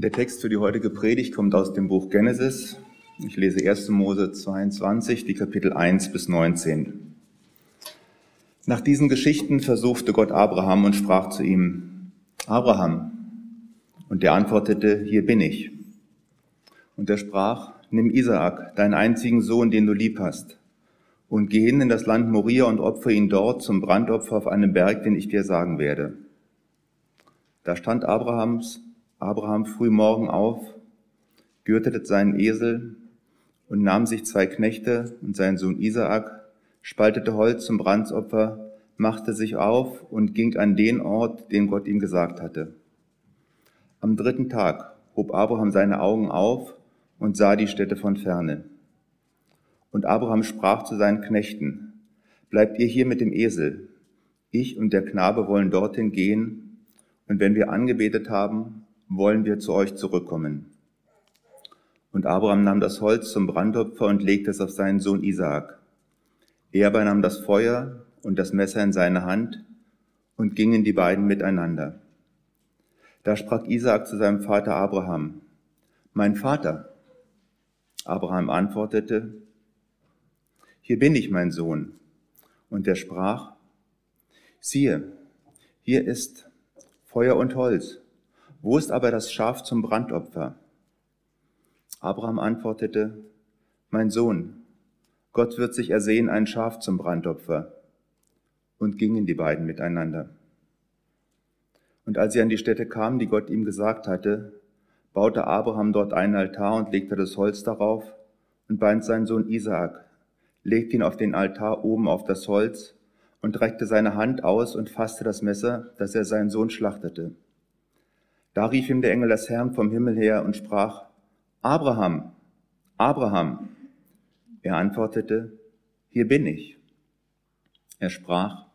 Der Text für die heutige Predigt kommt aus dem Buch Genesis. Ich lese 1. Mose 22, die Kapitel 1 bis 19. Nach diesen Geschichten versuchte Gott Abraham und sprach zu ihm, Abraham. Und der antwortete, hier bin ich. Und er sprach, nimm Isaak, deinen einzigen Sohn, den du lieb hast, und geh hin in das Land Moria und opfere ihn dort zum Brandopfer auf einem Berg, den ich dir sagen werde. Da stand Abrahams Abraham früh morgen auf, gürtete seinen Esel und nahm sich zwei Knechte und seinen Sohn Isaak, spaltete Holz zum Brandsopfer, machte sich auf und ging an den Ort, den Gott ihm gesagt hatte. Am dritten Tag hob Abraham seine Augen auf und sah die Städte von ferne. Und Abraham sprach zu seinen Knechten, Bleibt ihr hier mit dem Esel, ich und der Knabe wollen dorthin gehen, und wenn wir angebetet haben, wollen wir zu euch zurückkommen. Und Abraham nahm das Holz zum Brandopfer und legte es auf seinen Sohn Isaak. Er aber nahm das Feuer und das Messer in seine Hand und gingen die beiden miteinander. Da sprach Isaak zu seinem Vater Abraham, Mein Vater. Abraham antwortete, Hier bin ich, mein Sohn. Und er sprach, Siehe, hier ist Feuer und Holz wo ist aber das Schaf zum Brandopfer? Abraham antwortete, Mein Sohn, Gott wird sich ersehen ein Schaf zum Brandopfer. Und gingen die beiden miteinander. Und als sie an die Stätte kamen, die Gott ihm gesagt hatte, baute Abraham dort einen Altar und legte das Holz darauf und band seinen Sohn Isaak, legte ihn auf den Altar oben auf das Holz und reckte seine Hand aus und fasste das Messer, dass er seinen Sohn schlachtete. Da rief ihm der Engel des Herrn vom Himmel her und sprach, Abraham, Abraham. Er antwortete, hier bin ich. Er sprach,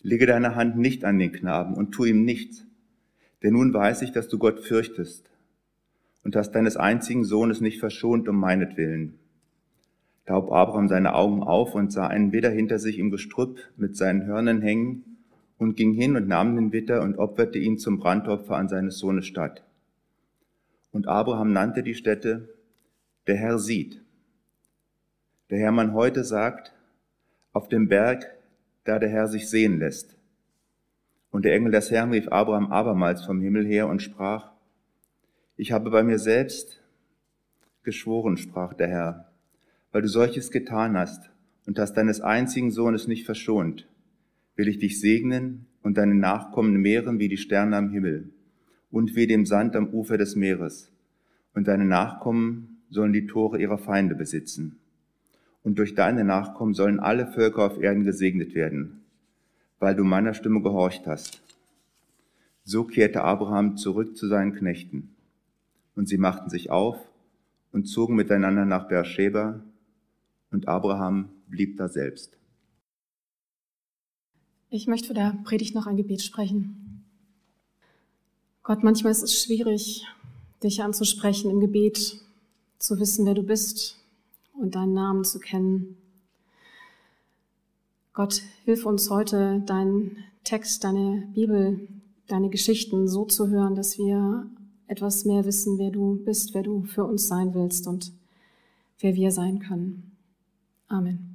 lege deine Hand nicht an den Knaben und tu ihm nichts, denn nun weiß ich, dass du Gott fürchtest und hast deines einzigen Sohnes nicht verschont um meinetwillen. Da hob Abraham seine Augen auf und sah einen Widder hinter sich im Gestrüpp mit seinen Hörnern hängen und ging hin und nahm den Witter und opferte ihn zum Brandopfer an seines Sohnes Stadt. Und Abraham nannte die Stätte, der Herr sieht. Der Herr heute sagt, auf dem Berg, da der Herr sich sehen lässt. Und der Engel des Herrn rief Abraham abermals vom Himmel her und sprach, ich habe bei mir selbst geschworen, sprach der Herr, weil du solches getan hast und hast deines einzigen Sohnes nicht verschont, will ich dich segnen und deine Nachkommen mehren wie die Sterne am Himmel und wie dem Sand am Ufer des Meeres. Und deine Nachkommen sollen die Tore ihrer Feinde besitzen. Und durch deine Nachkommen sollen alle Völker auf Erden gesegnet werden, weil du meiner Stimme gehorcht hast. So kehrte Abraham zurück zu seinen Knechten. Und sie machten sich auf und zogen miteinander nach Beersheba, und Abraham blieb da selbst. Ich möchte für der Predigt noch ein Gebet sprechen. Gott, manchmal ist es schwierig, dich anzusprechen im Gebet, zu wissen, wer du bist und deinen Namen zu kennen. Gott, hilf uns heute, deinen Text, deine Bibel, deine Geschichten so zu hören, dass wir etwas mehr wissen, wer du bist, wer du für uns sein willst und wer wir sein können. Amen.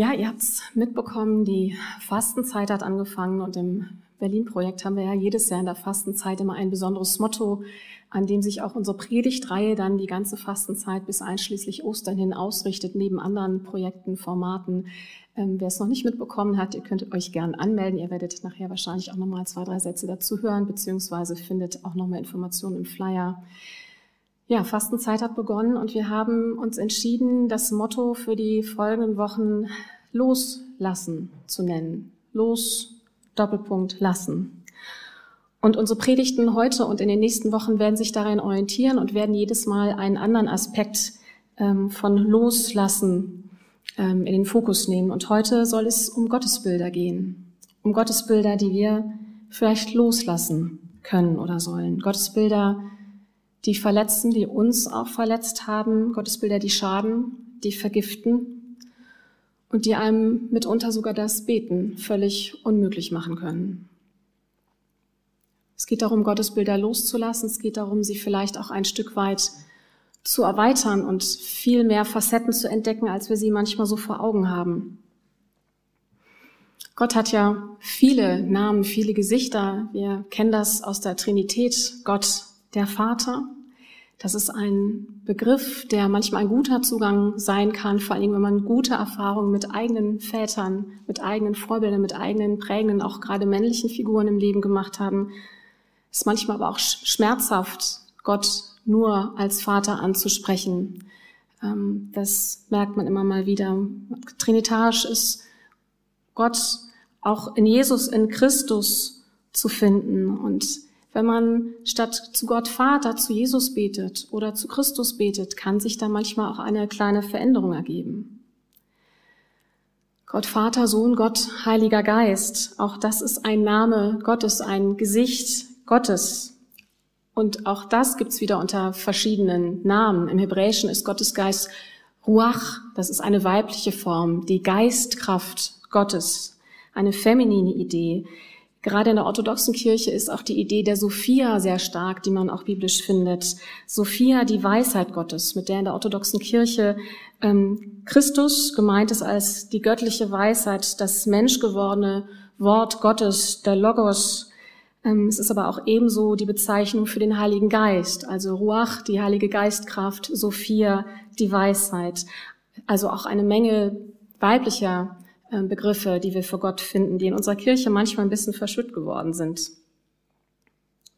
Ja, ihr habt es mitbekommen, die Fastenzeit hat angefangen und im Berlin-Projekt haben wir ja jedes Jahr in der Fastenzeit immer ein besonderes Motto, an dem sich auch unsere Predigtreihe dann die ganze Fastenzeit bis einschließlich Ostern hin ausrichtet, neben anderen Projekten, Formaten. Ähm, wer es noch nicht mitbekommen hat, ihr könnt euch gern anmelden. Ihr werdet nachher wahrscheinlich auch nochmal zwei, drei Sätze dazu hören, beziehungsweise findet auch nochmal Informationen im Flyer. Ja, Fastenzeit hat begonnen und wir haben uns entschieden, das Motto für die folgenden Wochen Loslassen zu nennen. Los, Doppelpunkt, lassen. Und unsere Predigten heute und in den nächsten Wochen werden sich darin orientieren und werden jedes Mal einen anderen Aspekt ähm, von Loslassen ähm, in den Fokus nehmen. Und heute soll es um Gottesbilder gehen. Um Gottesbilder, die wir vielleicht loslassen können oder sollen. Gottesbilder, die verletzen, die uns auch verletzt haben, Gottesbilder, die schaden, die vergiften und die einem mitunter sogar das Beten völlig unmöglich machen können. Es geht darum, Gottesbilder loszulassen. Es geht darum, sie vielleicht auch ein Stück weit zu erweitern und viel mehr Facetten zu entdecken, als wir sie manchmal so vor Augen haben. Gott hat ja viele Namen, viele Gesichter. Wir kennen das aus der Trinität. Gott, der Vater. Das ist ein Begriff, der manchmal ein guter Zugang sein kann, vor allem wenn man gute Erfahrungen mit eigenen Vätern, mit eigenen Vorbildern, mit eigenen prägenden, auch gerade männlichen Figuren im Leben gemacht haben. Ist manchmal aber auch schmerzhaft, Gott nur als Vater anzusprechen. Ähm, das merkt man immer mal wieder. Trinitarisch ist Gott auch in Jesus, in Christus zu finden. Und wenn man statt zu Gott Vater zu Jesus betet oder zu Christus betet, kann sich da manchmal auch eine kleine Veränderung ergeben. Gott Vater, Sohn, Gott, Heiliger Geist. Auch das ist ein Name Gottes, ein Gesicht Gottes. Und auch das gibt's wieder unter verschiedenen Namen. Im Hebräischen ist Gottes Geist Ruach, das ist eine weibliche Form, die Geistkraft Gottes eine feminine Idee. Gerade in der orthodoxen Kirche ist auch die Idee der Sophia sehr stark, die man auch biblisch findet. Sophia, die Weisheit Gottes, mit der in der orthodoxen Kirche ähm, Christus gemeint ist als die göttliche Weisheit, das menschgewordene Wort Gottes, der Logos. Ähm, es ist aber auch ebenso die Bezeichnung für den Heiligen Geist, also Ruach, die Heilige Geistkraft, Sophia, die Weisheit. Also auch eine Menge weiblicher Begriffe, die wir für Gott finden, die in unserer Kirche manchmal ein bisschen verschütt geworden sind.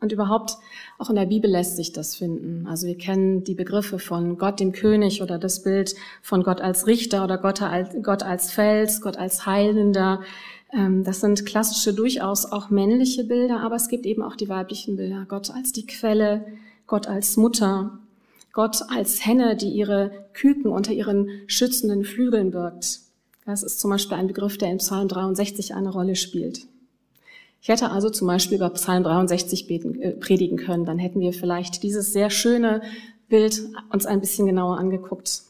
Und überhaupt, auch in der Bibel lässt sich das finden. Also wir kennen die Begriffe von Gott dem König oder das Bild von Gott als Richter oder Gott als, Gott als Fels, Gott als Heilender. Ähm, das sind klassische, durchaus auch männliche Bilder, aber es gibt eben auch die weiblichen Bilder. Gott als die Quelle, Gott als Mutter, Gott als Henne, die ihre Küken unter ihren schützenden Flügeln birgt. Das ist zum Beispiel ein Begriff, der in Psalm 63 eine Rolle spielt. Ich hätte also zum Beispiel über Psalm 63 beten, äh, predigen können. Dann hätten wir vielleicht dieses sehr schöne Bild uns ein bisschen genauer angeguckt.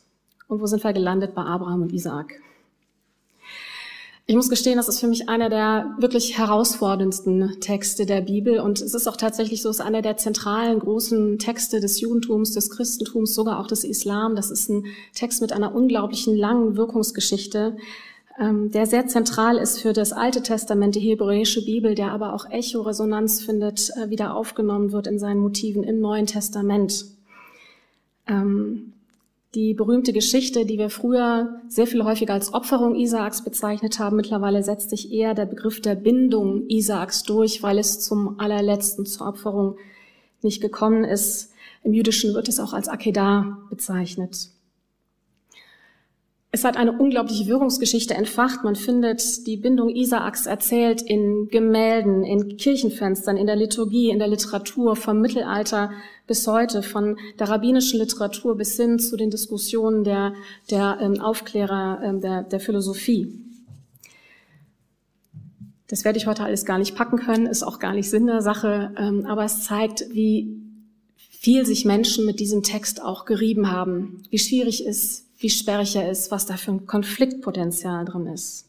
Und wo sind wir gelandet? Bei Abraham und Isaak. Ich muss gestehen, das ist für mich einer der wirklich herausforderndsten Texte der Bibel und es ist auch tatsächlich so, es ist einer der zentralen großen Texte des Judentums, des Christentums, sogar auch des Islam. Das ist ein Text mit einer unglaublichen langen Wirkungsgeschichte, ähm, der sehr zentral ist für das Alte Testament, die hebräische Bibel, der aber auch Echo-Resonanz findet, äh, wieder aufgenommen wird in seinen Motiven im Neuen Testament. Ähm, die berühmte Geschichte, die wir früher sehr viel häufiger als Opferung Isaaks bezeichnet haben, mittlerweile setzt sich eher der Begriff der Bindung Isaaks durch, weil es zum allerletzten zur Opferung nicht gekommen ist. Im Jüdischen wird es auch als Akedah bezeichnet. Es hat eine unglaubliche Wirkungsgeschichte entfacht. Man findet die Bindung Isaaks erzählt in Gemälden, in Kirchenfenstern, in der Liturgie, in der Literatur, vom Mittelalter bis heute, von der rabbinischen Literatur bis hin zu den Diskussionen der, der ähm, Aufklärer ähm, der, der Philosophie. Das werde ich heute alles gar nicht packen können, ist auch gar nicht Sinn der Sache, ähm, aber es zeigt, wie viel sich Menschen mit diesem Text auch gerieben haben, wie schwierig ist, wie sperrig er ist, was da für ein Konfliktpotenzial drin ist.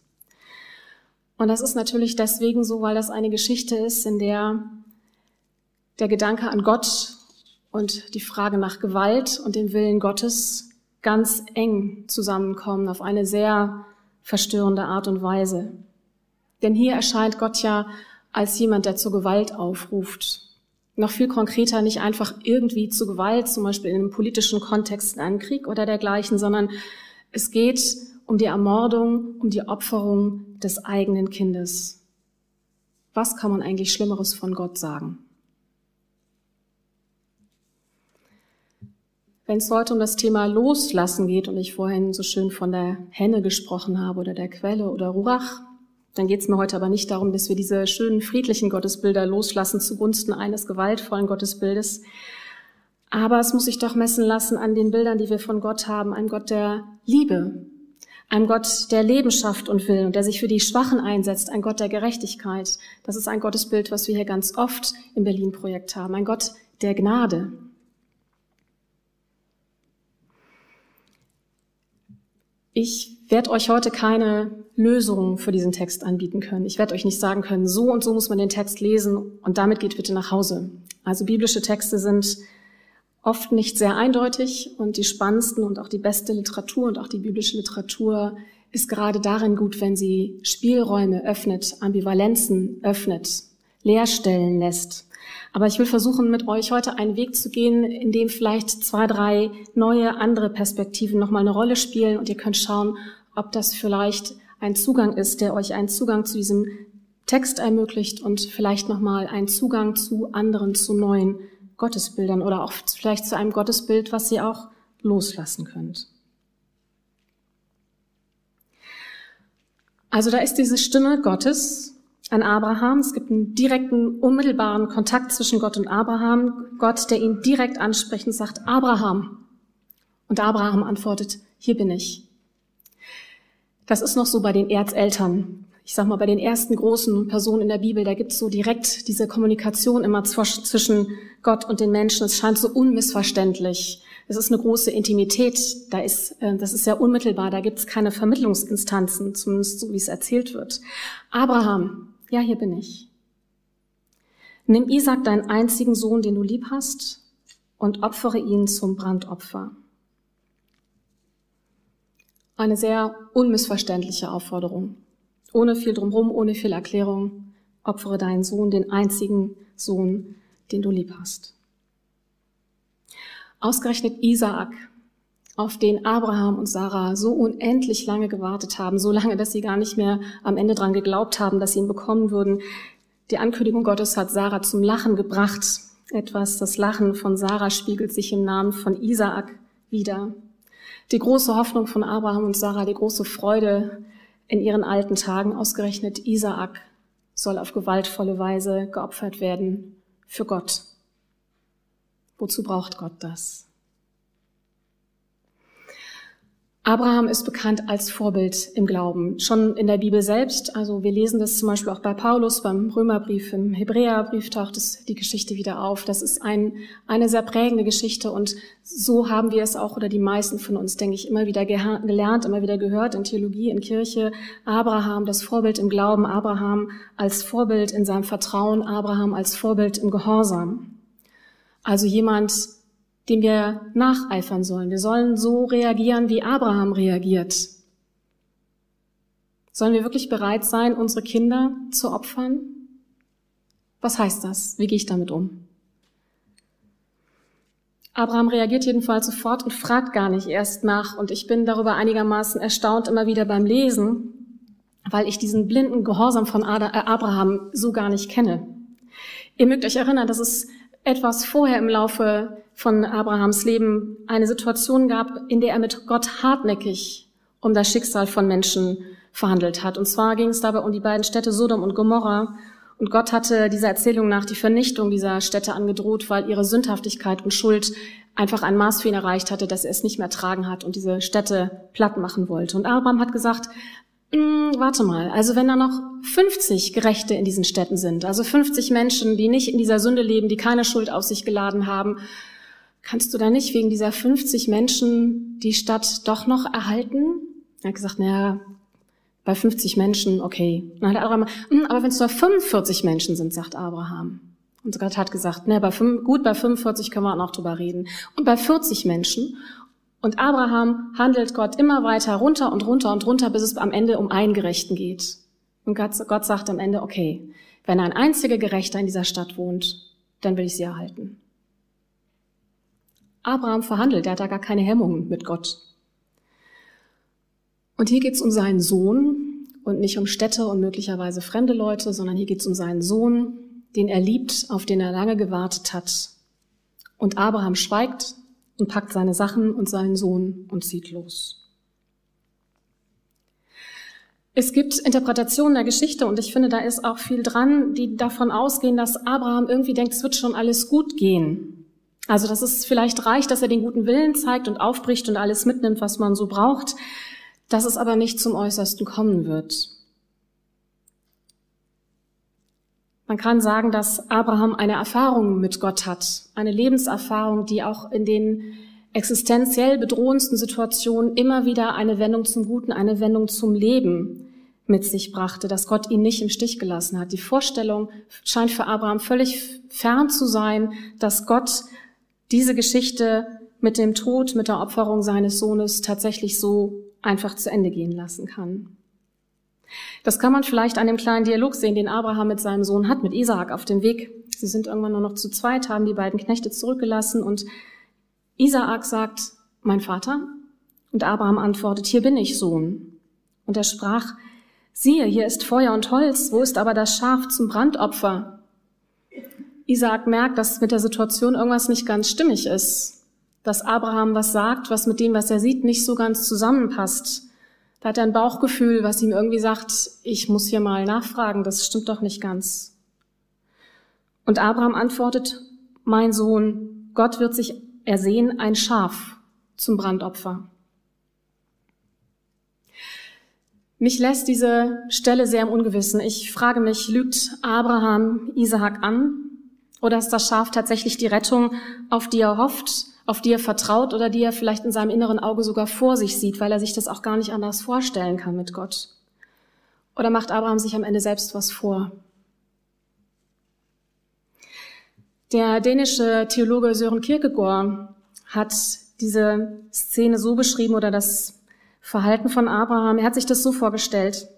Und das ist natürlich deswegen so, weil das eine Geschichte ist, in der der Gedanke an Gott und die Frage nach Gewalt und dem Willen Gottes ganz eng zusammenkommen auf eine sehr verstörende Art und Weise. Denn hier erscheint Gott ja als jemand, der zur Gewalt aufruft noch viel konkreter nicht einfach irgendwie zu Gewalt, zum Beispiel in einem politischen Kontext, in einem Krieg oder dergleichen, sondern es geht um die Ermordung, um die Opferung des eigenen Kindes. Was kann man eigentlich Schlimmeres von Gott sagen? Wenn es heute um das Thema Loslassen geht und ich vorhin so schön von der Henne gesprochen habe oder der Quelle oder Ruach, dann geht es mir heute aber nicht darum, dass wir diese schönen friedlichen Gottesbilder loslassen zugunsten eines gewaltvollen Gottesbildes. Aber es muss sich doch messen lassen an den Bildern, die wir von Gott haben. Ein Gott der Liebe, ein Gott, der Leben schafft und will und der sich für die Schwachen einsetzt, ein Gott der Gerechtigkeit. Das ist ein Gottesbild, was wir hier ganz oft im Berlin-Projekt haben. Ein Gott der Gnade. Ich werde euch heute keine Lösung für diesen Text anbieten können. Ich werde euch nicht sagen können, so und so muss man den Text lesen und damit geht bitte nach Hause. Also biblische Texte sind oft nicht sehr eindeutig und die spannendsten und auch die beste Literatur und auch die biblische Literatur ist gerade darin gut, wenn sie Spielräume öffnet, Ambivalenzen öffnet, Leerstellen lässt. Aber ich will versuchen, mit euch heute einen Weg zu gehen, in dem vielleicht zwei, drei neue, andere Perspektiven nochmal eine Rolle spielen und ihr könnt schauen, ob das vielleicht ein Zugang ist, der euch einen Zugang zu diesem Text ermöglicht und vielleicht nochmal einen Zugang zu anderen, zu neuen Gottesbildern oder auch vielleicht zu einem Gottesbild, was ihr auch loslassen könnt. Also da ist diese Stimme Gottes an Abraham. Es gibt einen direkten, unmittelbaren Kontakt zwischen Gott und Abraham. Gott, der ihn direkt anspricht und sagt, Abraham. Und Abraham antwortet, hier bin ich. Das ist noch so bei den Erzeltern. Ich sag mal, bei den ersten großen Personen in der Bibel, da gibt's so direkt diese Kommunikation immer zwischen Gott und den Menschen. Es scheint so unmissverständlich. Es ist eine große Intimität. Da ist, äh, das ist sehr unmittelbar. Da gibt's keine Vermittlungsinstanzen, zumindest so wie es erzählt wird. Abraham, ja, hier bin ich. Nimm Isaac, deinen einzigen Sohn, den du lieb hast, und opfere ihn zum Brandopfer. Eine sehr unmissverständliche Aufforderung. Ohne viel drumherum, ohne viel Erklärung. Opfere deinen Sohn, den einzigen Sohn, den du lieb hast. Ausgerechnet Isaak, auf den Abraham und Sarah so unendlich lange gewartet haben, so lange, dass sie gar nicht mehr am Ende dran geglaubt haben, dass sie ihn bekommen würden. Die Ankündigung Gottes hat Sarah zum Lachen gebracht. Etwas, das Lachen von Sarah spiegelt sich im Namen von Isaak wieder. Die große Hoffnung von Abraham und Sarah, die große Freude in ihren alten Tagen, ausgerechnet Isaak, soll auf gewaltvolle Weise geopfert werden für Gott. Wozu braucht Gott das? Abraham ist bekannt als Vorbild im Glauben, schon in der Bibel selbst. Also wir lesen das zum Beispiel auch bei Paulus, beim Römerbrief, im Hebräerbrief taucht es die Geschichte wieder auf. Das ist ein, eine sehr prägende Geschichte und so haben wir es auch oder die meisten von uns, denke ich, immer wieder gelernt, immer wieder gehört in Theologie, in Kirche. Abraham, das Vorbild im Glauben, Abraham als Vorbild in seinem Vertrauen, Abraham als Vorbild im Gehorsam. Also jemand, dem wir nacheifern sollen. Wir sollen so reagieren, wie Abraham reagiert. Sollen wir wirklich bereit sein, unsere Kinder zu opfern? Was heißt das? Wie gehe ich damit um? Abraham reagiert jedenfalls sofort und fragt gar nicht erst nach. Und ich bin darüber einigermaßen erstaunt immer wieder beim Lesen, weil ich diesen blinden Gehorsam von äh, Abraham so gar nicht kenne. Ihr mögt euch erinnern, dass es etwas vorher im Laufe von Abrahams Leben eine Situation gab, in der er mit Gott hartnäckig um das Schicksal von Menschen verhandelt hat. Und zwar ging es dabei um die beiden Städte Sodom und Gomorra. Und Gott hatte dieser Erzählung nach die Vernichtung dieser Städte angedroht, weil ihre Sündhaftigkeit und Schuld einfach ein Maß für ihn erreicht hatte, dass er es nicht mehr tragen hat und diese Städte platt machen wollte. Und Abraham hat gesagt, hm, warte mal, also wenn da noch 50 Gerechte in diesen Städten sind, also 50 Menschen, die nicht in dieser Sünde leben, die keine Schuld auf sich geladen haben, kannst du da nicht wegen dieser 50 Menschen die Stadt doch noch erhalten? Er hat gesagt, naja, bei 50 Menschen, okay. Dann hat Abraham, hm, aber wenn es nur 45 Menschen sind, sagt Abraham. Und Gott hat gesagt, ne, bei 5, gut, bei 45 können wir auch noch drüber reden. Und bei 40 Menschen. Und Abraham handelt Gott immer weiter runter und runter und runter, bis es am Ende um einen Gerechten geht. Und Gott, Gott sagt am Ende, okay, wenn ein einziger Gerechter in dieser Stadt wohnt, dann will ich sie erhalten. Abraham verhandelt, er hat da gar keine Hemmungen mit Gott. Und hier geht es um seinen Sohn und nicht um Städte und möglicherweise fremde Leute, sondern hier geht es um seinen Sohn, den er liebt, auf den er lange gewartet hat. Und Abraham schweigt und packt seine Sachen und seinen Sohn und zieht los. Es gibt Interpretationen der Geschichte und ich finde, da ist auch viel dran, die davon ausgehen, dass Abraham irgendwie denkt, es wird schon alles gut gehen. Also, dass es vielleicht reicht, dass er den guten Willen zeigt und aufbricht und alles mitnimmt, was man so braucht, dass es aber nicht zum Äußersten kommen wird. Man kann sagen, dass Abraham eine Erfahrung mit Gott hat, eine Lebenserfahrung, die auch in den existenziell bedrohendsten Situationen immer wieder eine Wendung zum Guten, eine Wendung zum Leben mit sich brachte, dass Gott ihn nicht im Stich gelassen hat. Die Vorstellung scheint für Abraham völlig fern zu sein, dass Gott diese Geschichte mit dem Tod, mit der Opferung seines Sohnes tatsächlich so einfach zu Ende gehen lassen kann. Das kann man vielleicht an dem kleinen Dialog sehen, den Abraham mit seinem Sohn hat, mit Isaak auf dem Weg. Sie sind irgendwann nur noch zu zweit, haben die beiden Knechte zurückgelassen und Isaak sagt, mein Vater? Und Abraham antwortet, hier bin ich, Sohn. Und er sprach, siehe, hier ist Feuer und Holz, wo ist aber das Schaf zum Brandopfer? Isaak merkt, dass mit der Situation irgendwas nicht ganz stimmig ist, dass Abraham was sagt, was mit dem, was er sieht, nicht so ganz zusammenpasst. Da hat er ein Bauchgefühl, was ihm irgendwie sagt, ich muss hier mal nachfragen, das stimmt doch nicht ganz. Und Abraham antwortet, mein Sohn, Gott wird sich ersehen ein Schaf zum Brandopfer. Mich lässt diese Stelle sehr im Ungewissen. Ich frage mich, lügt Abraham Isaak an? Oder ist das Schaf tatsächlich die Rettung, auf die er hofft, auf die er vertraut oder die er vielleicht in seinem inneren Auge sogar vor sich sieht, weil er sich das auch gar nicht anders vorstellen kann mit Gott? Oder macht Abraham sich am Ende selbst was vor? Der dänische Theologe Søren Kierkegaard hat diese Szene so beschrieben oder das Verhalten von Abraham. Er hat sich das so vorgestellt.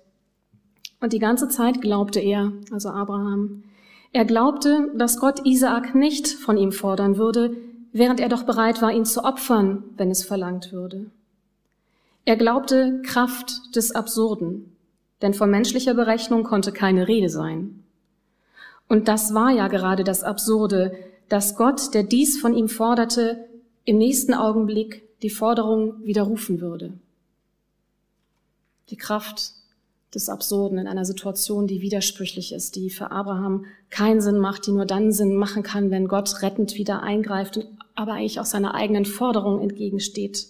Und die ganze Zeit glaubte er, also Abraham, er glaubte, dass Gott Isaak nicht von ihm fordern würde, während er doch bereit war, ihn zu opfern, wenn es verlangt würde. Er glaubte Kraft des Absurden, denn von menschlicher Berechnung konnte keine Rede sein. Und das war ja gerade das Absurde, dass Gott, der dies von ihm forderte, im nächsten Augenblick die Forderung widerrufen würde. Die Kraft des Absurden in einer Situation, die widersprüchlich ist, die für Abraham keinen Sinn macht, die nur dann Sinn machen kann, wenn Gott rettend wieder eingreift, aber eigentlich auch seiner eigenen Forderung entgegensteht.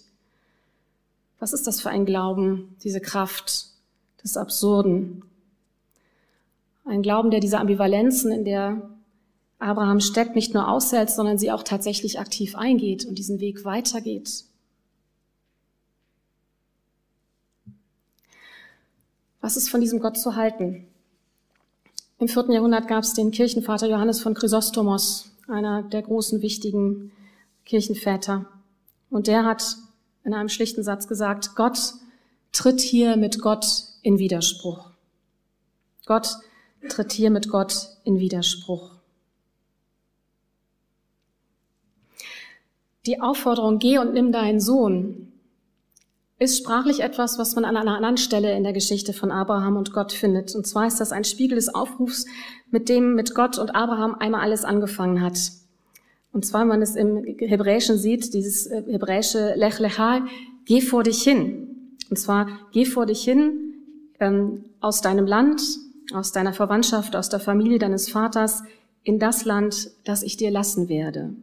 Was ist das für ein Glauben, diese Kraft des Absurden? Ein Glauben, der diese Ambivalenzen, in der Abraham steckt, nicht nur aushält, sondern sie auch tatsächlich aktiv eingeht und diesen Weg weitergeht. Was ist von diesem Gott zu halten? Im vierten Jahrhundert gab es den Kirchenvater Johannes von Chrysostomos, einer der großen wichtigen Kirchenväter. Und der hat in einem schlichten Satz gesagt, Gott tritt hier mit Gott in Widerspruch. Gott tritt hier mit Gott in Widerspruch. Die Aufforderung, geh und nimm deinen Sohn, ist sprachlich etwas, was man an einer anderen Stelle in der Geschichte von Abraham und Gott findet. Und zwar ist das ein Spiegel des Aufrufs, mit dem mit Gott und Abraham einmal alles angefangen hat. Und zwar, wenn man es im Hebräischen sieht, dieses äh, hebräische Lech Lecha, geh vor dich hin. Und zwar, geh vor dich hin ähm, aus deinem Land, aus deiner Verwandtschaft, aus der Familie deines Vaters in das Land, das ich dir lassen werde.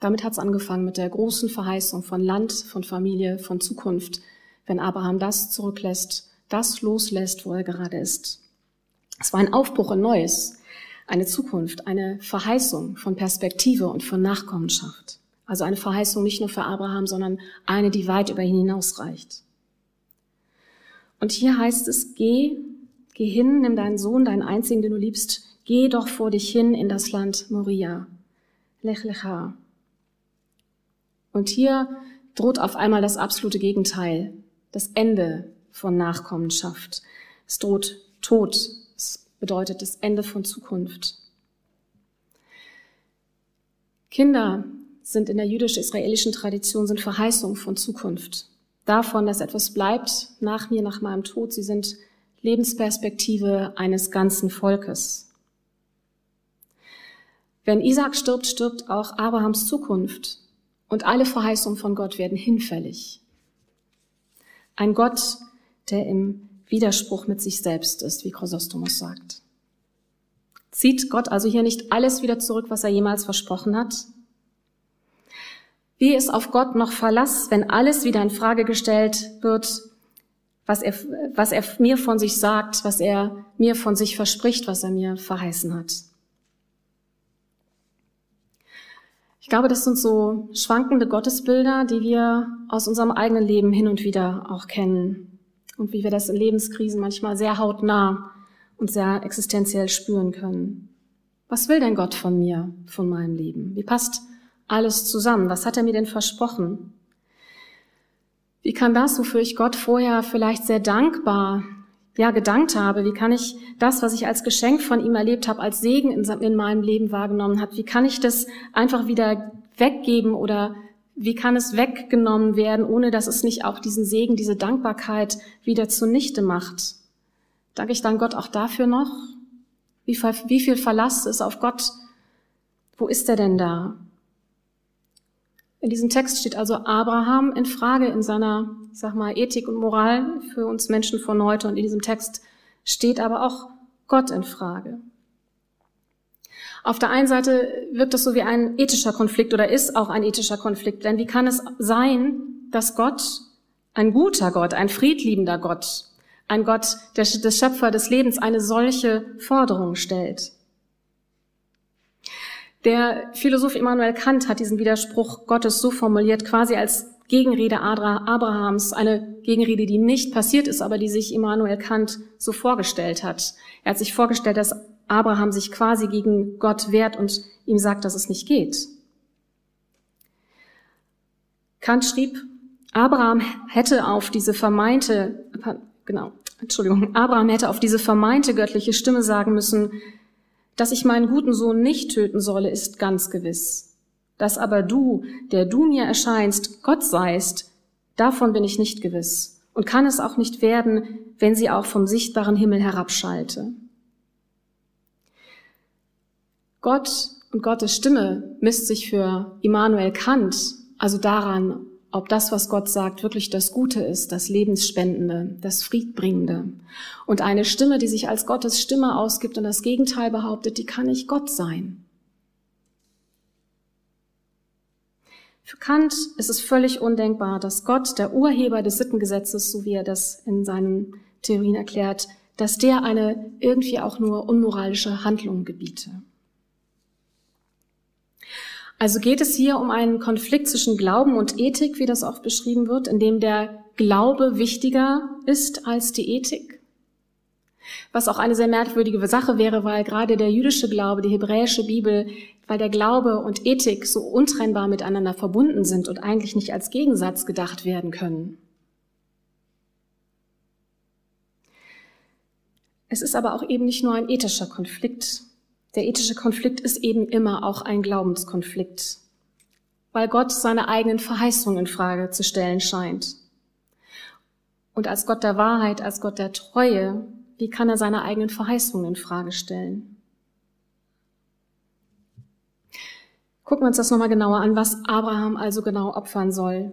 Damit hat es angefangen mit der großen Verheißung von Land, von Familie, von Zukunft, wenn Abraham das zurücklässt, das loslässt, wo er gerade ist. Es war ein Aufbruch in Neues, eine Zukunft, eine Verheißung von Perspektive und von Nachkommenschaft. Also eine Verheißung nicht nur für Abraham, sondern eine, die weit über ihn hinausreicht. Und hier heißt es, geh Geh hin, nimm deinen Sohn, deinen einzigen, den du liebst, geh doch vor dich hin in das Land Moria. Lech lecha. Und hier droht auf einmal das absolute Gegenteil, das Ende von Nachkommenschaft. Es droht Tod. Es bedeutet das Ende von Zukunft. Kinder sind in der jüdisch-israelischen Tradition sind Verheißung von Zukunft. Davon, dass etwas bleibt nach mir, nach meinem Tod. Sie sind Lebensperspektive eines ganzen Volkes. Wenn Isaac stirbt, stirbt auch Abrahams Zukunft und alle Verheißungen von Gott werden hinfällig. Ein Gott, der im Widerspruch mit sich selbst ist, wie Chrysostomos sagt. Zieht Gott also hier nicht alles wieder zurück, was er jemals versprochen hat? Wie ist auf Gott noch Verlass, wenn alles wieder in Frage gestellt wird, was er, was er mir von sich sagt, was er mir von sich verspricht, was er mir verheißen hat. Ich glaube, das sind so schwankende Gottesbilder, die wir aus unserem eigenen Leben hin und wieder auch kennen. Und wie wir das in Lebenskrisen manchmal sehr hautnah und sehr existenziell spüren können. Was will denn Gott von mir, von meinem Leben? Wie passt alles zusammen? Was hat er mir denn versprochen? Wie kann das, wofür ich Gott vorher vielleicht sehr dankbar ja, gedankt habe, wie kann ich das, was ich als Geschenk von ihm erlebt habe, als Segen in, in meinem Leben wahrgenommen habe, wie kann ich das einfach wieder weggeben oder wie kann es weggenommen werden, ohne dass es nicht auch diesen Segen, diese Dankbarkeit wieder zunichte macht? Danke ich dann Gott auch dafür noch? Wie, wie viel Verlass ist auf Gott? Wo ist er denn da? In diesem Text steht also Abraham in Frage in seiner, sag mal, Ethik und Moral für uns Menschen von heute. Und in diesem Text steht aber auch Gott in Frage. Auf der einen Seite wirkt das so wie ein ethischer Konflikt oder ist auch ein ethischer Konflikt. Denn wie kann es sein, dass Gott, ein guter Gott, ein friedliebender Gott, ein Gott, der, Schöpfer des Lebens, eine solche Forderung stellt? Der Philosoph Immanuel Kant hat diesen Widerspruch Gottes so formuliert, quasi als Gegenrede Abrahams, eine Gegenrede, die nicht passiert ist, aber die sich Immanuel Kant so vorgestellt hat. Er hat sich vorgestellt, dass Abraham sich quasi gegen Gott wehrt und ihm sagt, dass es nicht geht. Kant schrieb, Abraham hätte auf diese vermeinte, genau, Entschuldigung, Abraham hätte auf diese vermeinte göttliche Stimme sagen müssen, dass ich meinen guten Sohn nicht töten solle, ist ganz gewiss. Dass aber du, der du mir erscheinst, Gott seist, davon bin ich nicht gewiss und kann es auch nicht werden, wenn sie auch vom sichtbaren Himmel herabschalte. Gott und Gottes Stimme misst sich für Immanuel Kant also daran, ob das, was Gott sagt, wirklich das Gute ist, das Lebensspendende, das Friedbringende. Und eine Stimme, die sich als Gottes Stimme ausgibt und das Gegenteil behauptet, die kann nicht Gott sein. Für Kant ist es völlig undenkbar, dass Gott, der Urheber des Sittengesetzes, so wie er das in seinen Theorien erklärt, dass der eine irgendwie auch nur unmoralische Handlung gebiete. Also geht es hier um einen Konflikt zwischen Glauben und Ethik, wie das oft beschrieben wird, in dem der Glaube wichtiger ist als die Ethik? Was auch eine sehr merkwürdige Sache wäre, weil gerade der jüdische Glaube, die hebräische Bibel, weil der Glaube und Ethik so untrennbar miteinander verbunden sind und eigentlich nicht als Gegensatz gedacht werden können. Es ist aber auch eben nicht nur ein ethischer Konflikt, der ethische Konflikt ist eben immer auch ein Glaubenskonflikt, weil Gott seine eigenen Verheißungen in Frage zu stellen scheint. Und als Gott der Wahrheit, als Gott der Treue, wie kann er seine eigenen Verheißungen in Frage stellen? Gucken wir uns das nochmal genauer an, was Abraham also genau opfern soll.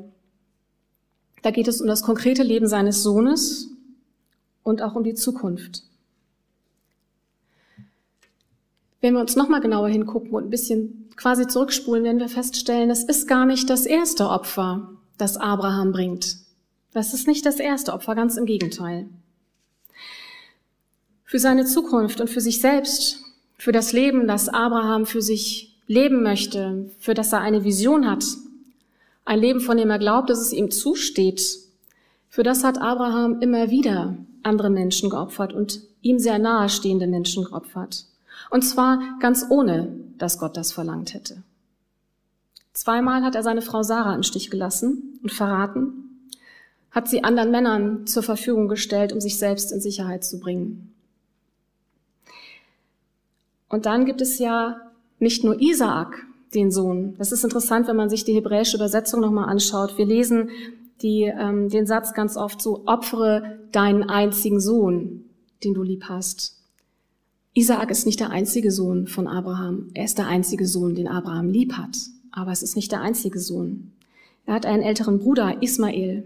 Da geht es um das konkrete Leben seines Sohnes und auch um die Zukunft. Wenn wir uns nochmal genauer hingucken und ein bisschen quasi zurückspulen, werden wir feststellen, es ist gar nicht das erste Opfer, das Abraham bringt. Das ist nicht das erste Opfer, ganz im Gegenteil. Für seine Zukunft und für sich selbst, für das Leben, das Abraham für sich leben möchte, für das er eine Vision hat, ein Leben, von dem er glaubt, dass es ihm zusteht, für das hat Abraham immer wieder andere Menschen geopfert und ihm sehr nahestehende Menschen geopfert. Und zwar ganz ohne, dass Gott das verlangt hätte. Zweimal hat er seine Frau Sarah im Stich gelassen und verraten, hat sie anderen Männern zur Verfügung gestellt, um sich selbst in Sicherheit zu bringen. Und dann gibt es ja nicht nur Isaak, den Sohn. Das ist interessant, wenn man sich die hebräische Übersetzung nochmal anschaut. Wir lesen die, ähm, den Satz ganz oft so, opfere deinen einzigen Sohn, den du lieb hast. Isaak ist nicht der einzige Sohn von Abraham. Er ist der einzige Sohn, den Abraham lieb hat. Aber es ist nicht der einzige Sohn. Er hat einen älteren Bruder, Ismael.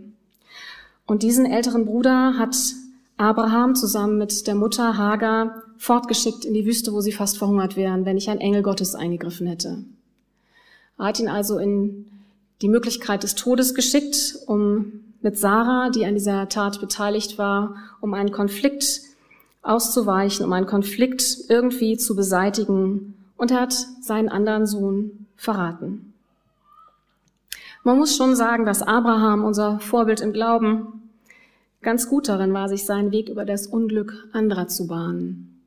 Und diesen älteren Bruder hat Abraham zusammen mit der Mutter Hagar fortgeschickt in die Wüste, wo sie fast verhungert wären, wenn nicht ein Engel Gottes eingegriffen hätte. Er hat ihn also in die Möglichkeit des Todes geschickt, um mit Sarah, die an dieser Tat beteiligt war, um einen Konflikt auszuweichen, um einen Konflikt irgendwie zu beseitigen. Und hat seinen anderen Sohn verraten. Man muss schon sagen, dass Abraham, unser Vorbild im Glauben, ganz gut darin war, sich seinen Weg über das Unglück anderer zu bahnen.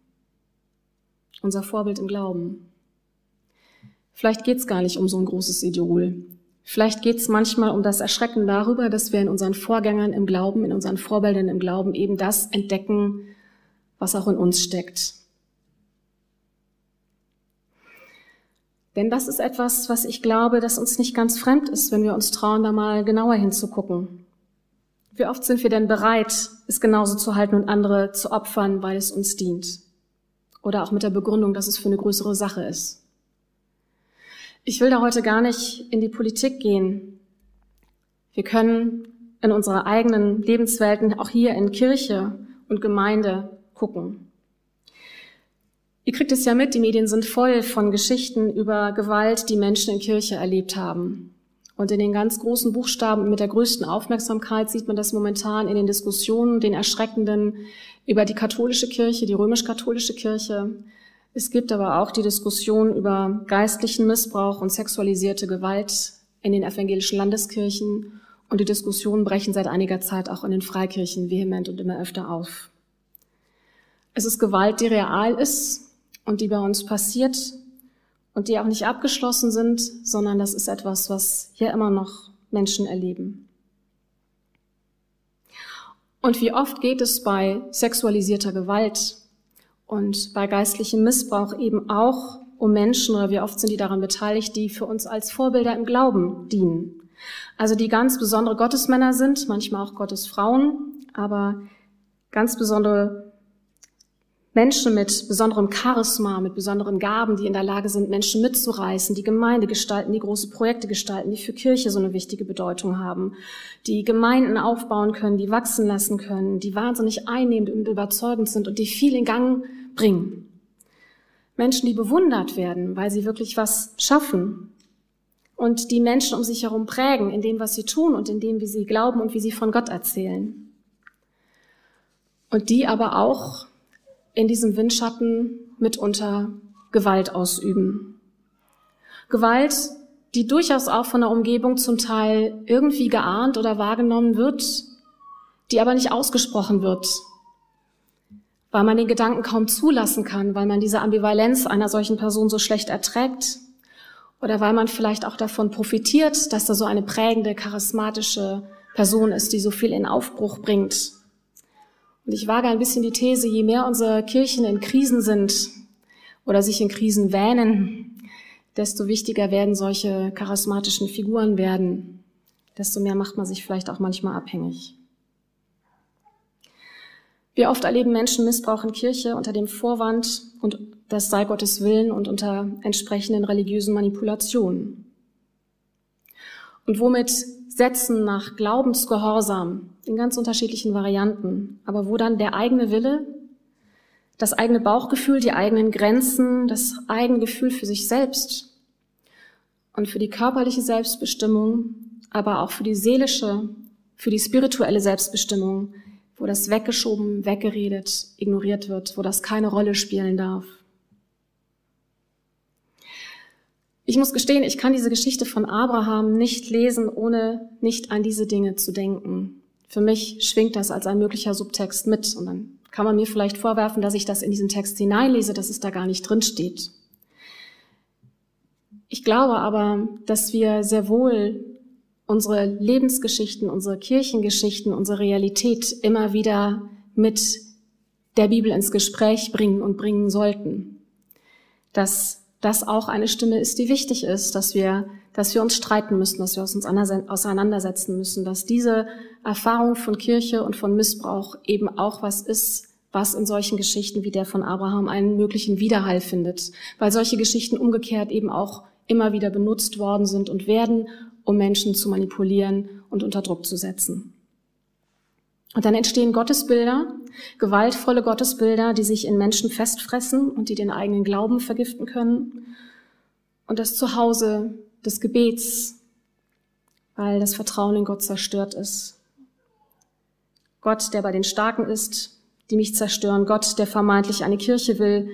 Unser Vorbild im Glauben. Vielleicht geht es gar nicht um so ein großes Idol. Vielleicht geht es manchmal um das Erschrecken darüber, dass wir in unseren Vorgängern im Glauben, in unseren Vorbildern im Glauben eben das entdecken, was auch in uns steckt. Denn das ist etwas, was ich glaube, das uns nicht ganz fremd ist, wenn wir uns trauen, da mal genauer hinzugucken. Wie oft sind wir denn bereit, es genauso zu halten und andere zu opfern, weil es uns dient? Oder auch mit der Begründung, dass es für eine größere Sache ist. Ich will da heute gar nicht in die Politik gehen. Wir können in unserer eigenen Lebenswelten, auch hier in Kirche und Gemeinde, gucken. Ihr kriegt es ja mit, die Medien sind voll von Geschichten über Gewalt, die Menschen in Kirche erlebt haben. Und in den ganz großen Buchstaben mit der größten Aufmerksamkeit sieht man das momentan in den Diskussionen, den erschreckenden über die katholische Kirche, die römisch-katholische Kirche. Es gibt aber auch die Diskussion über geistlichen Missbrauch und sexualisierte Gewalt in den evangelischen Landeskirchen. Und die Diskussionen brechen seit einiger Zeit auch in den Freikirchen vehement und immer öfter auf. Es ist Gewalt, die real ist, und die bei uns passiert und die auch nicht abgeschlossen sind, sondern das ist etwas, was hier immer noch Menschen erleben. Und wie oft geht es bei sexualisierter Gewalt und bei geistlichem Missbrauch eben auch um Menschen oder wie oft sind die daran beteiligt, die für uns als Vorbilder im Glauben dienen. Also die ganz besondere Gottesmänner sind, manchmal auch Gottesfrauen, aber ganz besondere Menschen mit besonderem Charisma, mit besonderen Gaben, die in der Lage sind, Menschen mitzureißen, die Gemeinde gestalten, die große Projekte gestalten, die für Kirche so eine wichtige Bedeutung haben, die Gemeinden aufbauen können, die wachsen lassen können, die wahnsinnig einnehmend und überzeugend sind und die viel in Gang bringen. Menschen, die bewundert werden, weil sie wirklich was schaffen und die Menschen um sich herum prägen in dem, was sie tun und in dem, wie sie glauben und wie sie von Gott erzählen. Und die aber auch in diesem Windschatten mitunter Gewalt ausüben. Gewalt, die durchaus auch von der Umgebung zum Teil irgendwie geahnt oder wahrgenommen wird, die aber nicht ausgesprochen wird, weil man den Gedanken kaum zulassen kann, weil man diese Ambivalenz einer solchen Person so schlecht erträgt oder weil man vielleicht auch davon profitiert, dass da so eine prägende, charismatische Person ist, die so viel in Aufbruch bringt und ich wage ein bisschen die These, je mehr unsere Kirchen in Krisen sind oder sich in Krisen wähnen, desto wichtiger werden solche charismatischen Figuren werden, desto mehr macht man sich vielleicht auch manchmal abhängig. Wie oft erleben Menschen Missbrauch in Kirche unter dem Vorwand, und das sei Gottes Willen und unter entsprechenden religiösen Manipulationen. Und womit Sätzen nach Glaubensgehorsam in ganz unterschiedlichen Varianten, aber wo dann der eigene Wille, das eigene Bauchgefühl, die eigenen Grenzen, das eigene Gefühl für sich selbst und für die körperliche Selbstbestimmung, aber auch für die seelische, für die spirituelle Selbstbestimmung, wo das weggeschoben, weggeredet, ignoriert wird, wo das keine Rolle spielen darf. Ich muss gestehen, ich kann diese Geschichte von Abraham nicht lesen, ohne nicht an diese Dinge zu denken. Für mich schwingt das als ein möglicher Subtext mit und dann kann man mir vielleicht vorwerfen, dass ich das in diesen Text hineinlese, dass es da gar nicht drin steht. Ich glaube aber, dass wir sehr wohl unsere Lebensgeschichten, unsere Kirchengeschichten, unsere Realität immer wieder mit der Bibel ins Gespräch bringen und bringen sollten. Dass das auch eine Stimme ist, die wichtig ist, dass wir, dass wir uns streiten müssen, dass wir uns auseinandersetzen müssen, dass diese Erfahrung von Kirche und von Missbrauch eben auch was ist, was in solchen Geschichten wie der von Abraham einen möglichen Widerhall findet, weil solche Geschichten umgekehrt eben auch immer wieder benutzt worden sind und werden, um Menschen zu manipulieren und unter Druck zu setzen. Und dann entstehen Gottesbilder, gewaltvolle Gottesbilder, die sich in Menschen festfressen und die den eigenen Glauben vergiften können. Und das Zuhause des Gebets, weil das Vertrauen in Gott zerstört ist. Gott, der bei den Starken ist, die mich zerstören. Gott, der vermeintlich eine Kirche will,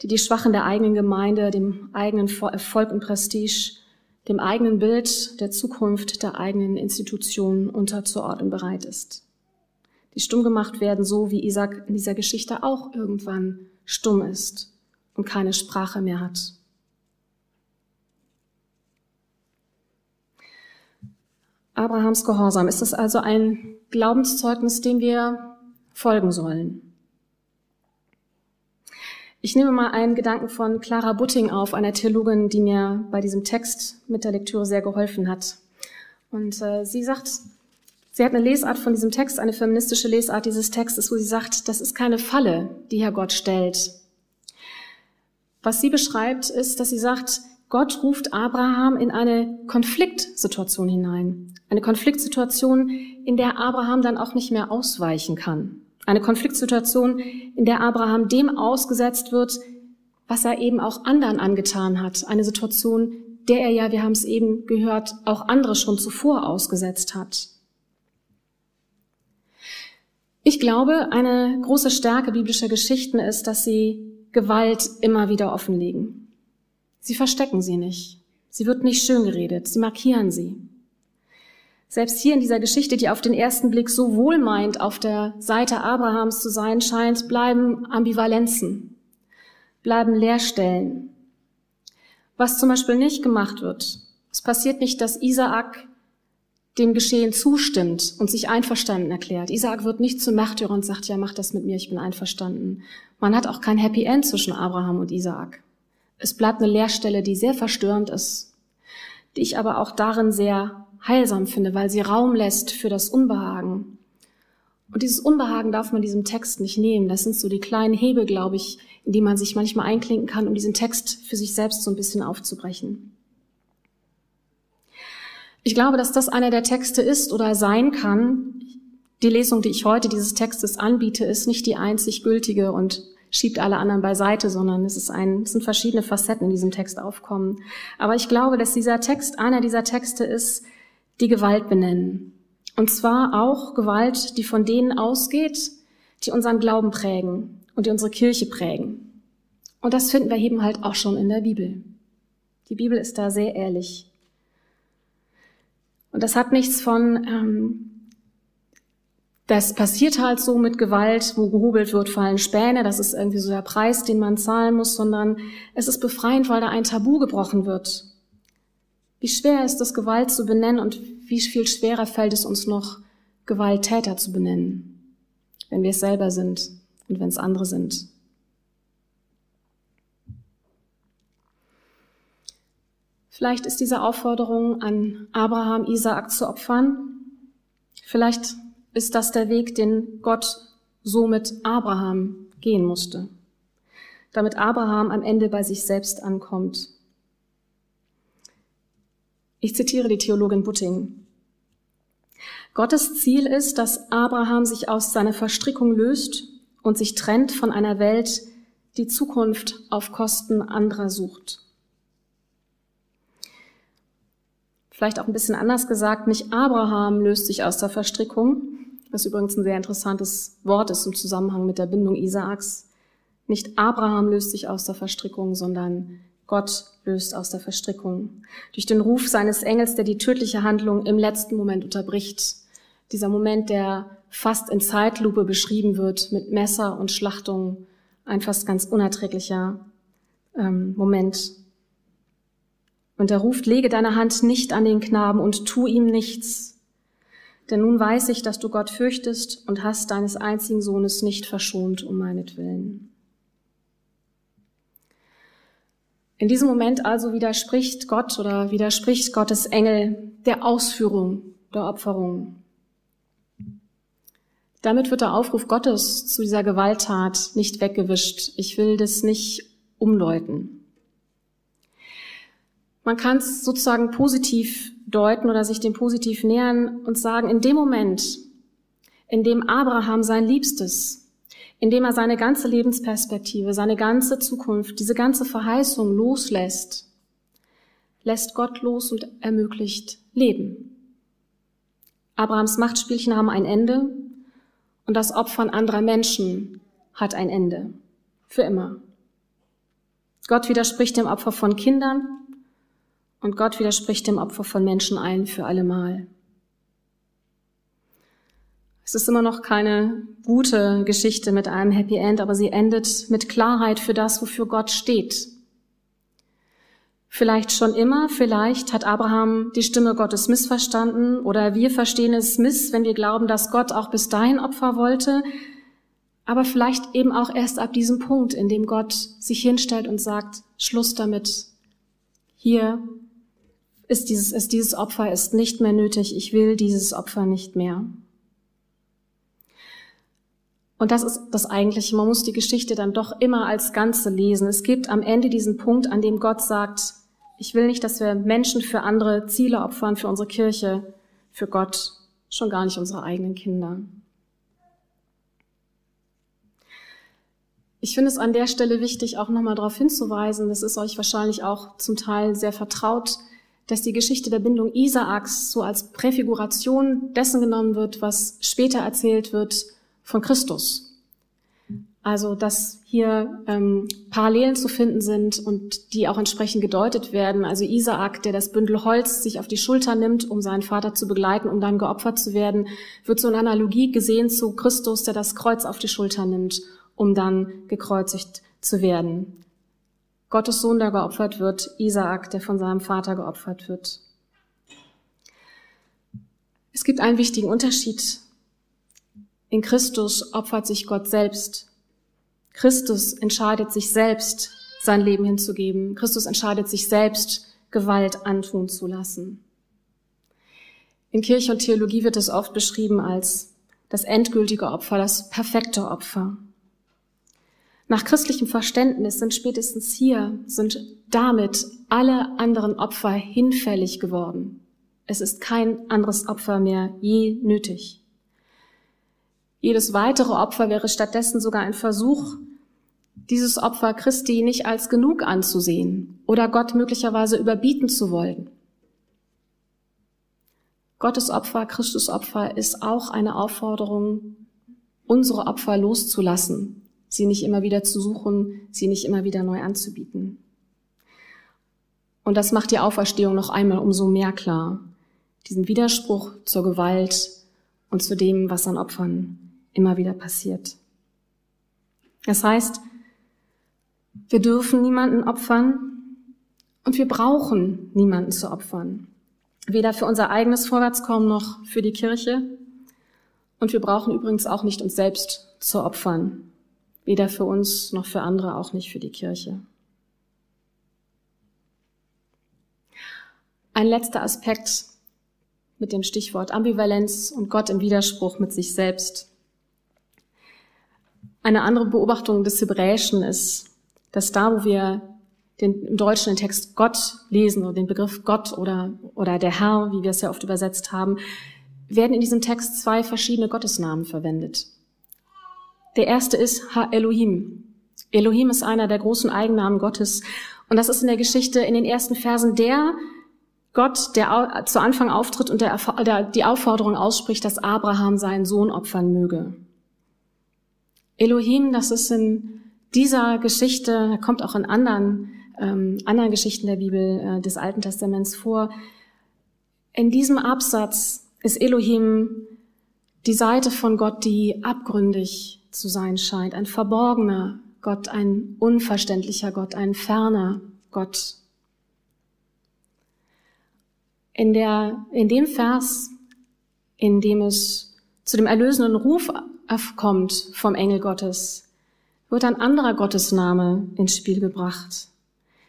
die die Schwachen der eigenen Gemeinde, dem eigenen Erfolg und Prestige dem eigenen Bild der Zukunft der eigenen Institution unterzuordnen bereit ist. Die stumm gemacht werden, so wie Isaac in dieser Geschichte auch irgendwann stumm ist und keine Sprache mehr hat. Abrahams Gehorsam. Ist es also ein Glaubenszeugnis, dem wir folgen sollen? Ich nehme mal einen Gedanken von Clara Butting auf, einer Theologin, die mir bei diesem Text mit der Lektüre sehr geholfen hat. Und äh, sie sagt, sie hat eine Lesart von diesem Text, eine feministische Lesart dieses Textes, wo sie sagt, das ist keine Falle, die Herr Gott stellt. Was sie beschreibt, ist, dass sie sagt, Gott ruft Abraham in eine Konfliktsituation hinein. Eine Konfliktsituation, in der Abraham dann auch nicht mehr ausweichen kann. Eine Konfliktsituation, in der Abraham dem ausgesetzt wird, was er eben auch anderen angetan hat. Eine Situation, der er ja, wir haben es eben gehört, auch andere schon zuvor ausgesetzt hat. Ich glaube, eine große Stärke biblischer Geschichten ist, dass sie Gewalt immer wieder offenlegen. Sie verstecken sie nicht. Sie wird nicht schön geredet. Sie markieren sie. Selbst hier in dieser Geschichte, die auf den ersten Blick so wohlmeint auf der Seite Abrahams zu sein scheint, bleiben Ambivalenzen, bleiben Leerstellen. Was zum Beispiel nicht gemacht wird, es passiert nicht, dass Isaak dem Geschehen zustimmt und sich einverstanden erklärt. Isaak wird nicht zum Märtyrer und sagt, ja, mach das mit mir, ich bin einverstanden. Man hat auch kein Happy End zwischen Abraham und Isaak. Es bleibt eine Leerstelle, die sehr verstörend ist, die ich aber auch darin sehr heilsam finde, weil sie Raum lässt für das Unbehagen. Und dieses Unbehagen darf man diesem Text nicht nehmen. Das sind so die kleinen Hebel, glaube ich, in die man sich manchmal einklinken kann, um diesen Text für sich selbst so ein bisschen aufzubrechen. Ich glaube, dass das einer der Texte ist oder sein kann. Die Lesung, die ich heute dieses Textes anbiete, ist nicht die einzig gültige und schiebt alle anderen beiseite, sondern es, ist ein, es sind verschiedene Facetten in diesem Text aufkommen. Aber ich glaube, dass dieser Text einer dieser Texte ist, die Gewalt benennen. Und zwar auch Gewalt, die von denen ausgeht, die unseren Glauben prägen und die unsere Kirche prägen. Und das finden wir eben halt auch schon in der Bibel. Die Bibel ist da sehr ehrlich. Und das hat nichts von, ähm, das passiert halt so mit Gewalt, wo gehobelt wird, fallen Späne, das ist irgendwie so der Preis, den man zahlen muss, sondern es ist befreiend, weil da ein Tabu gebrochen wird. Wie schwer ist es, Gewalt zu benennen und wie viel schwerer fällt es uns noch, Gewalttäter zu benennen, wenn wir es selber sind und wenn es andere sind. Vielleicht ist diese Aufforderung an Abraham, Isaak zu opfern. Vielleicht ist das der Weg, den Gott so mit Abraham gehen musste, damit Abraham am Ende bei sich selbst ankommt ich zitiere die Theologin Butting. Gottes Ziel ist, dass Abraham sich aus seiner Verstrickung löst und sich trennt von einer Welt, die Zukunft auf Kosten anderer sucht. Vielleicht auch ein bisschen anders gesagt, nicht Abraham löst sich aus der Verstrickung, was übrigens ein sehr interessantes Wort ist im Zusammenhang mit der Bindung Isaaks. Nicht Abraham löst sich aus der Verstrickung, sondern Gott löst aus der Verstrickung. Durch den Ruf seines Engels, der die tödliche Handlung im letzten Moment unterbricht. Dieser Moment, der fast in Zeitlupe beschrieben wird, mit Messer und Schlachtung. Ein fast ganz unerträglicher ähm, Moment. Und er ruft, lege deine Hand nicht an den Knaben und tu ihm nichts. Denn nun weiß ich, dass du Gott fürchtest und hast deines einzigen Sohnes nicht verschont um meinetwillen. In diesem Moment also widerspricht Gott oder widerspricht Gottes Engel der Ausführung der Opferung. Damit wird der Aufruf Gottes zu dieser Gewalttat nicht weggewischt. Ich will das nicht umdeuten. Man kann es sozusagen positiv deuten oder sich dem positiv nähern und sagen, in dem Moment, in dem Abraham sein Liebstes, indem er seine ganze Lebensperspektive, seine ganze Zukunft, diese ganze Verheißung loslässt, lässt Gott los und ermöglicht Leben. Abrahams Machtspielchen haben ein Ende und das Opfern anderer Menschen hat ein Ende. Für immer. Gott widerspricht dem Opfer von Kindern Und Gott widerspricht dem Opfer von Menschen ein für allemal. Es ist immer noch keine gute Geschichte mit einem Happy End, aber sie endet mit Klarheit für das, wofür Gott steht. Vielleicht schon immer, vielleicht hat Abraham die Stimme Gottes missverstanden oder wir verstehen es miss, wenn wir glauben, dass Gott auch bis dahin Opfer wollte, aber vielleicht eben auch erst ab diesem Punkt, in dem Gott sich hinstellt und sagt, Schluss damit. Hier ist dieses, ist dieses Opfer ist nicht mehr nötig. Ich will dieses Opfer nicht mehr. Und das ist das Eigentliche. Man muss die Geschichte dann doch immer als Ganze lesen. Es gibt am Ende diesen Punkt, an dem Gott sagt, ich will nicht, dass wir Menschen für andere Ziele opfern, für unsere Kirche, für Gott, schon gar nicht unsere eigenen Kinder. Ich finde es an der Stelle wichtig, auch nochmal darauf hinzuweisen, das ist euch wahrscheinlich auch zum Teil sehr vertraut, dass die Geschichte der Bindung Isaaks so als Präfiguration dessen genommen wird, was später erzählt wird von Christus. Also, dass hier ähm, Parallelen zu finden sind und die auch entsprechend gedeutet werden. Also Isaak, der das Bündel Holz sich auf die Schulter nimmt, um seinen Vater zu begleiten, um dann geopfert zu werden, wird so in Analogie gesehen zu Christus, der das Kreuz auf die Schulter nimmt, um dann gekreuzigt zu werden. Gottes Sohn, der geopfert wird, Isaak, der von seinem Vater geopfert wird. Es gibt einen wichtigen Unterschied. In Christus opfert sich Gott selbst Christus entscheidet sich selbst, sein Leben hinzugeben. Christus entscheidet sich selbst, Gewalt antun zu lassen. In Kirche und Theologie wird es oft beschrieben als das endgültige Opfer, das perfekte Opfer. Nach christlichem Verständnis sind spätestens hier, sind damit alle anderen Opfer hinfällig geworden. Es ist kein anderes Opfer mehr je nötig. Jedes weitere Opfer wäre stattdessen sogar ein Versuch, dieses Opfer Christi nicht als genug anzusehen oder Gott möglicherweise überbieten zu wollen. Gottes Opfer, Christus Opfer ist auch eine Aufforderung, unsere Opfer loszulassen, sie nicht immer wieder zu suchen, sie nicht immer wieder neu anzubieten. Und das macht die Auferstehung noch einmal umso mehr klar. Diesen Widerspruch zur Gewalt und zu dem, was an Opfern immer wieder passiert. Das heißt, wir dürfen niemanden opfern und wir brauchen niemanden zu opfern. Weder für unser eigenes Vorwärtskommen noch für die Kirche. Und wir brauchen übrigens auch nicht uns selbst zu opfern. Weder für uns noch für andere, auch nicht für die Kirche. Ein letzter Aspekt mit dem Stichwort Ambivalenz und Gott im Widerspruch mit sich selbst. Eine andere Beobachtung des Hebräischen ist, dass da, wo wir den, im Deutschen den Text Gott lesen oder den Begriff Gott oder, oder der Herr, wie wir es ja oft übersetzt haben, werden in diesem Text zwei verschiedene Gottesnamen verwendet. Der erste ist Ha Elohim. Elohim ist einer der großen Eigennamen Gottes. Und das ist in der Geschichte in den ersten Versen der Gott, der zu Anfang auftritt und der, der die Aufforderung ausspricht, dass Abraham seinen Sohn opfern möge. Elohim, das ist in dieser Geschichte, kommt auch in anderen, ähm, anderen Geschichten der Bibel äh, des Alten Testaments vor. In diesem Absatz ist Elohim die Seite von Gott, die abgründig zu sein scheint, ein verborgener Gott, ein unverständlicher Gott, ein ferner Gott. In, der, in dem Vers, in dem es zu dem erlösenden Ruf kommt vom Engel Gottes, wird ein anderer Gottesname ins Spiel gebracht.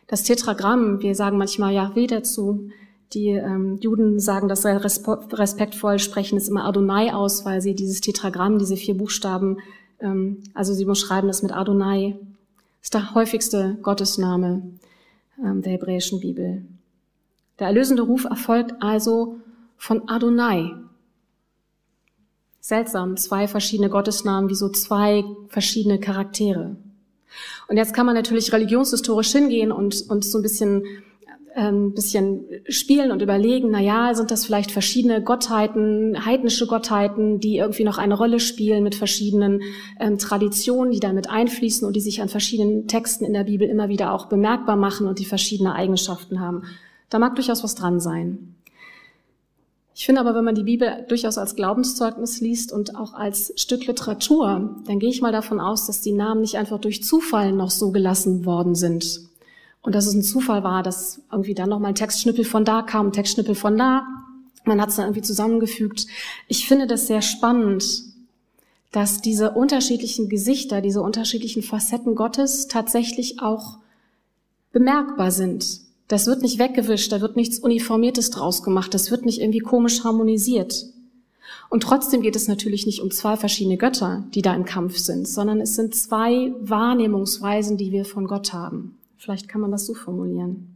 Das Tetragramm, wir sagen manchmal Yahweh dazu, die ähm, Juden sagen das sehr respektvoll, sprechen es immer Adonai aus, weil sie dieses Tetragramm, diese vier Buchstaben, also sie beschreiben das mit Adonai. Das ist der häufigste Gottesname ähm, der hebräischen Bibel. Der erlösende Ruf erfolgt also von Adonai, Seltsam, zwei verschiedene Gottesnamen, wie so zwei verschiedene Charaktere. Und jetzt kann man natürlich religionshistorisch hingehen und, und so ein bisschen, ähm, bisschen spielen und überlegen, na ja, sind das vielleicht verschiedene Gottheiten, heidnische Gottheiten, die irgendwie noch eine Rolle spielen mit verschiedenen ähm, Traditionen, die damit einfließen und die sich an verschiedenen Texten in der Bibel immer wieder auch bemerkbar machen und die verschiedene Eigenschaften haben. Da mag durchaus was dran sein. Ich finde aber, wenn man die Bibel durchaus als Glaubenszeugnis liest und auch als Stück Literatur, dann gehe ich mal davon aus, dass die Namen nicht einfach durch Zufall noch so gelassen worden sind. Und dass es ein Zufall war, dass irgendwie dann nochmal ein Textschnippel von da kam, ein Textschnippel von da. Man hat es dann irgendwie zusammengefügt. Ich finde das sehr spannend, dass diese unterschiedlichen Gesichter, diese unterschiedlichen Facetten Gottes tatsächlich auch bemerkbar sind. Das wird nicht weggewischt, da wird nichts Uniformiertes draus gemacht, das wird nicht irgendwie komisch harmonisiert. Und trotzdem geht es natürlich nicht um zwei verschiedene Götter, die da im Kampf sind, sondern es sind zwei Wahrnehmungsweisen, die wir von Gott haben. Vielleicht kann man das so formulieren.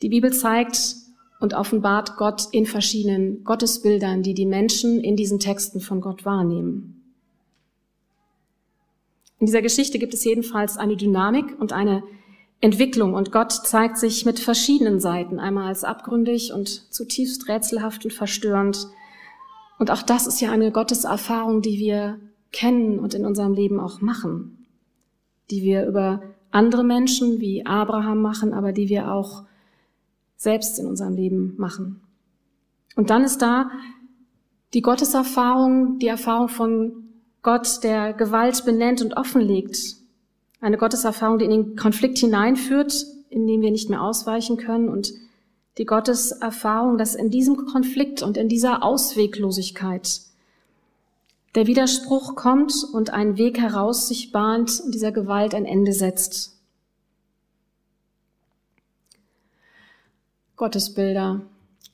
Die Bibel zeigt und offenbart Gott in verschiedenen Gottesbildern, die die Menschen in diesen Texten von Gott wahrnehmen. In dieser Geschichte gibt es jedenfalls eine Dynamik und eine Entwicklung und Gott zeigt sich mit verschiedenen Seiten, einmal als abgründig und zutiefst rätselhaft und verstörend. Und auch das ist ja eine Gotteserfahrung, die wir kennen und in unserem Leben auch machen, die wir über andere Menschen wie Abraham machen, aber die wir auch selbst in unserem Leben machen. Und dann ist da die Gotteserfahrung, die Erfahrung von Gott, der Gewalt benennt und offenlegt, eine Gotteserfahrung, die in den Konflikt hineinführt, in dem wir nicht mehr ausweichen können und die Gotteserfahrung, dass in diesem Konflikt und in dieser Ausweglosigkeit der Widerspruch kommt und ein Weg heraus sich bahnt und dieser Gewalt ein Ende setzt. Gottesbilder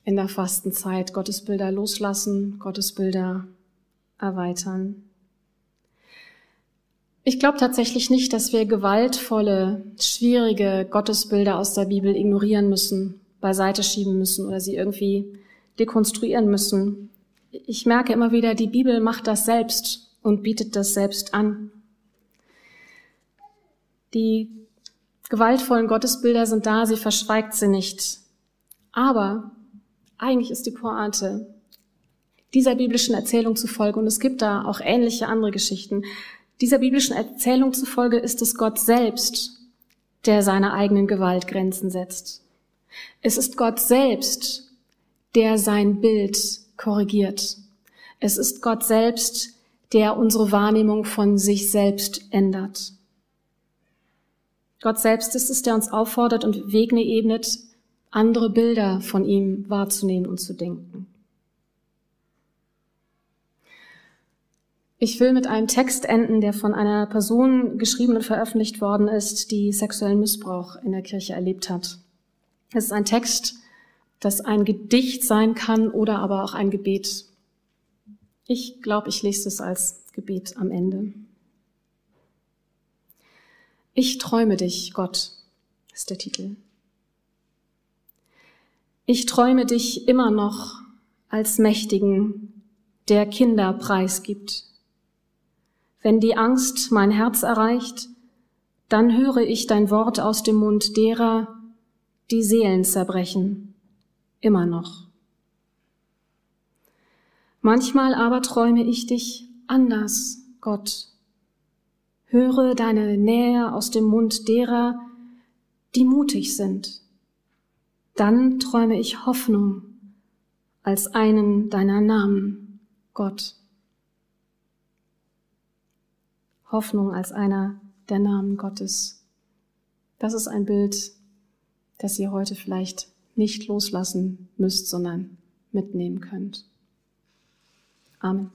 in der Fastenzeit, Gottesbilder loslassen, Gottesbilder erweitern. Ich glaube tatsächlich nicht, dass wir gewaltvolle, schwierige Gottesbilder aus der Bibel ignorieren müssen, beiseite schieben müssen oder sie irgendwie dekonstruieren müssen. Ich merke immer wieder, die Bibel macht das selbst und bietet das selbst an. Die gewaltvollen Gottesbilder sind da, sie verschweigt sie nicht. Aber eigentlich ist die Pointe dieser biblischen Erzählung zufolge, und es gibt da auch ähnliche andere Geschichten, dieser biblischen Erzählung zufolge ist es Gott selbst, der seiner eigenen Gewalt Grenzen setzt. Es ist Gott selbst, der sein Bild korrigiert. Es ist Gott selbst, der unsere Wahrnehmung von sich selbst ändert. Gott selbst ist es, der uns auffordert und Wege ebnet, andere Bilder von ihm wahrzunehmen und zu denken. Ich will mit einem Text enden, der von einer Person geschrieben und veröffentlicht worden ist, die sexuellen Missbrauch in der Kirche erlebt hat. Es ist ein Text, das ein Gedicht sein kann oder aber auch ein Gebet. Ich glaube, ich lese es als Gebet am Ende. Ich träume dich, Gott, ist der Titel. Ich träume dich immer noch als Mächtigen, der Kinder preisgibt wenn die Angst mein Herz erreicht, dann höre ich dein Wort aus dem Mund derer, die Seelen zerbrechen, immer noch. Manchmal aber träume ich dich anders, Gott. Höre deine Nähe aus dem Mund derer, die mutig sind. Dann träume ich Hoffnung als einen deiner Namen, Gott. Hoffnung als einer der Namen Gottes. Das ist ein Bild, das ihr heute vielleicht nicht loslassen müsst, sondern mitnehmen könnt. Amen.